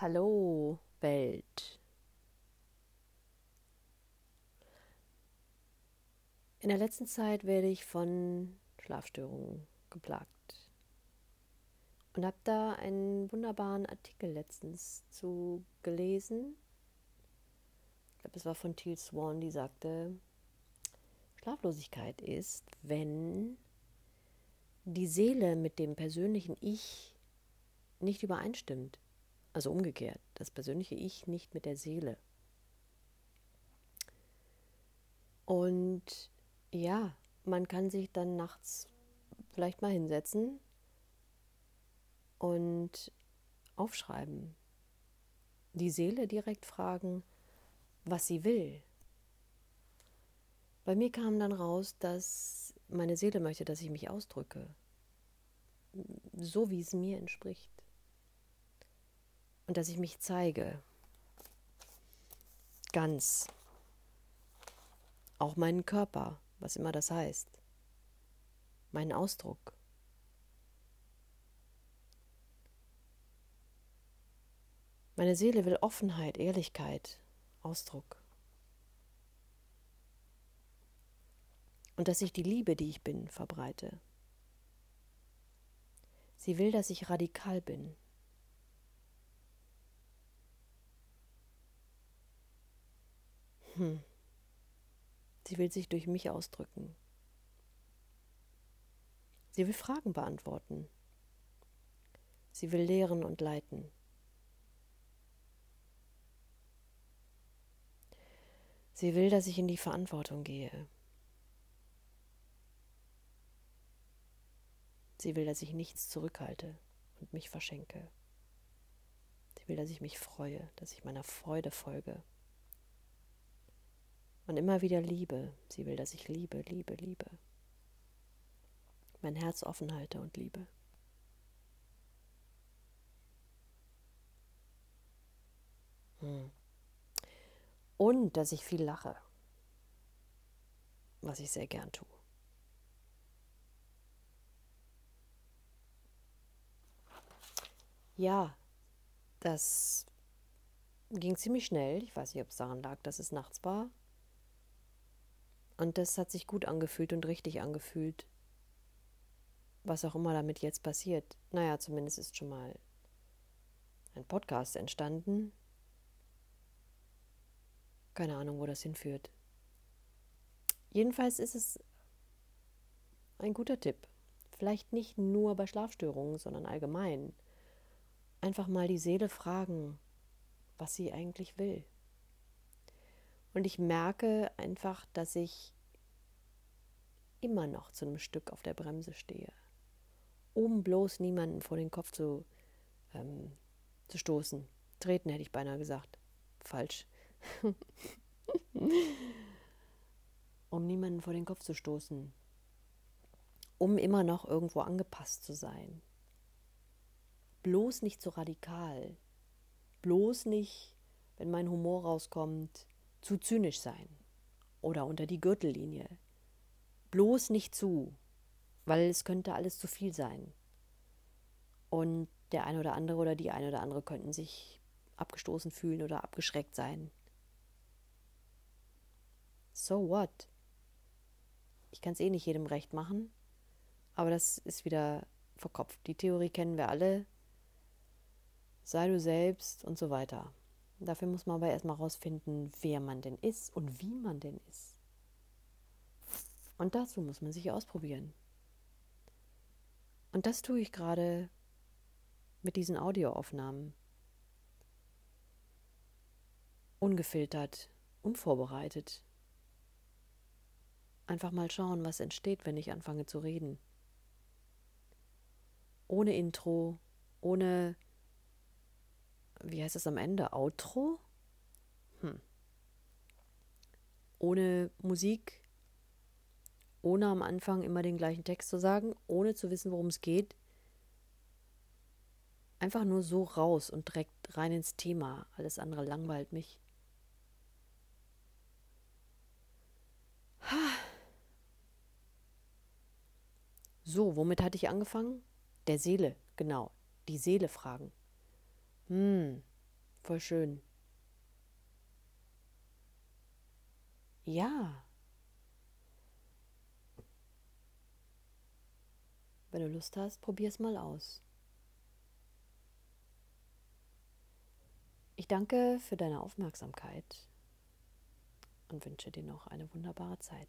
Hallo Welt. In der letzten Zeit werde ich von Schlafstörungen geplagt und habe da einen wunderbaren Artikel letztens zu gelesen. Ich glaube, es war von Teal Swan, die sagte, Schlaflosigkeit ist, wenn die Seele mit dem persönlichen Ich nicht übereinstimmt. Also umgekehrt, das persönliche Ich nicht mit der Seele. Und ja, man kann sich dann nachts vielleicht mal hinsetzen und aufschreiben. Die Seele direkt fragen, was sie will. Bei mir kam dann raus, dass meine Seele möchte, dass ich mich ausdrücke, so wie es mir entspricht. Und dass ich mich zeige, ganz, auch meinen Körper, was immer das heißt, meinen Ausdruck. Meine Seele will Offenheit, Ehrlichkeit, Ausdruck. Und dass ich die Liebe, die ich bin, verbreite. Sie will, dass ich radikal bin. Hm. Sie will sich durch mich ausdrücken. Sie will Fragen beantworten. Sie will lehren und leiten. Sie will, dass ich in die Verantwortung gehe. Sie will, dass ich nichts zurückhalte und mich verschenke. Sie will, dass ich mich freue, dass ich meiner Freude folge. Und immer wieder liebe. Sie will, dass ich liebe, liebe, liebe. Mein Herz offen halte und liebe. Hm. Und dass ich viel lache, was ich sehr gern tue. Ja, das ging ziemlich schnell. Ich weiß nicht, ob es daran lag, dass es nachts war. Und das hat sich gut angefühlt und richtig angefühlt. Was auch immer damit jetzt passiert. Naja, zumindest ist schon mal ein Podcast entstanden. Keine Ahnung, wo das hinführt. Jedenfalls ist es ein guter Tipp. Vielleicht nicht nur bei Schlafstörungen, sondern allgemein. Einfach mal die Seele fragen, was sie eigentlich will. Und ich merke einfach, dass ich immer noch zu einem Stück auf der Bremse stehe, um bloß niemanden vor den Kopf zu, ähm, zu stoßen. Treten hätte ich beinahe gesagt. Falsch. um niemanden vor den Kopf zu stoßen. Um immer noch irgendwo angepasst zu sein. Bloß nicht so radikal. Bloß nicht, wenn mein Humor rauskommt, zu zynisch sein oder unter die Gürtellinie. Bloß nicht zu, weil es könnte alles zu viel sein. Und der eine oder andere oder die eine oder andere könnten sich abgestoßen fühlen oder abgeschreckt sein. So what? Ich kann es eh nicht jedem recht machen, aber das ist wieder verkopft. Die Theorie kennen wir alle. Sei du selbst und so weiter. Dafür muss man aber erstmal rausfinden, wer man denn ist und wie man denn ist. Und dazu muss man sich ausprobieren. Und das tue ich gerade mit diesen Audioaufnahmen. Ungefiltert, unvorbereitet. Einfach mal schauen, was entsteht, wenn ich anfange zu reden. Ohne Intro, ohne wie heißt es am Ende? Outro? Hm. Ohne Musik, ohne am Anfang immer den gleichen Text zu sagen, ohne zu wissen, worum es geht. Einfach nur so raus und direkt rein ins Thema. Alles andere langweilt mich. So, womit hatte ich angefangen? Der Seele, genau. Die Seele fragen. Hm, Voll schön. Ja. Wenn du Lust hast, probier es mal aus. Ich danke für deine Aufmerksamkeit und wünsche dir noch eine wunderbare Zeit.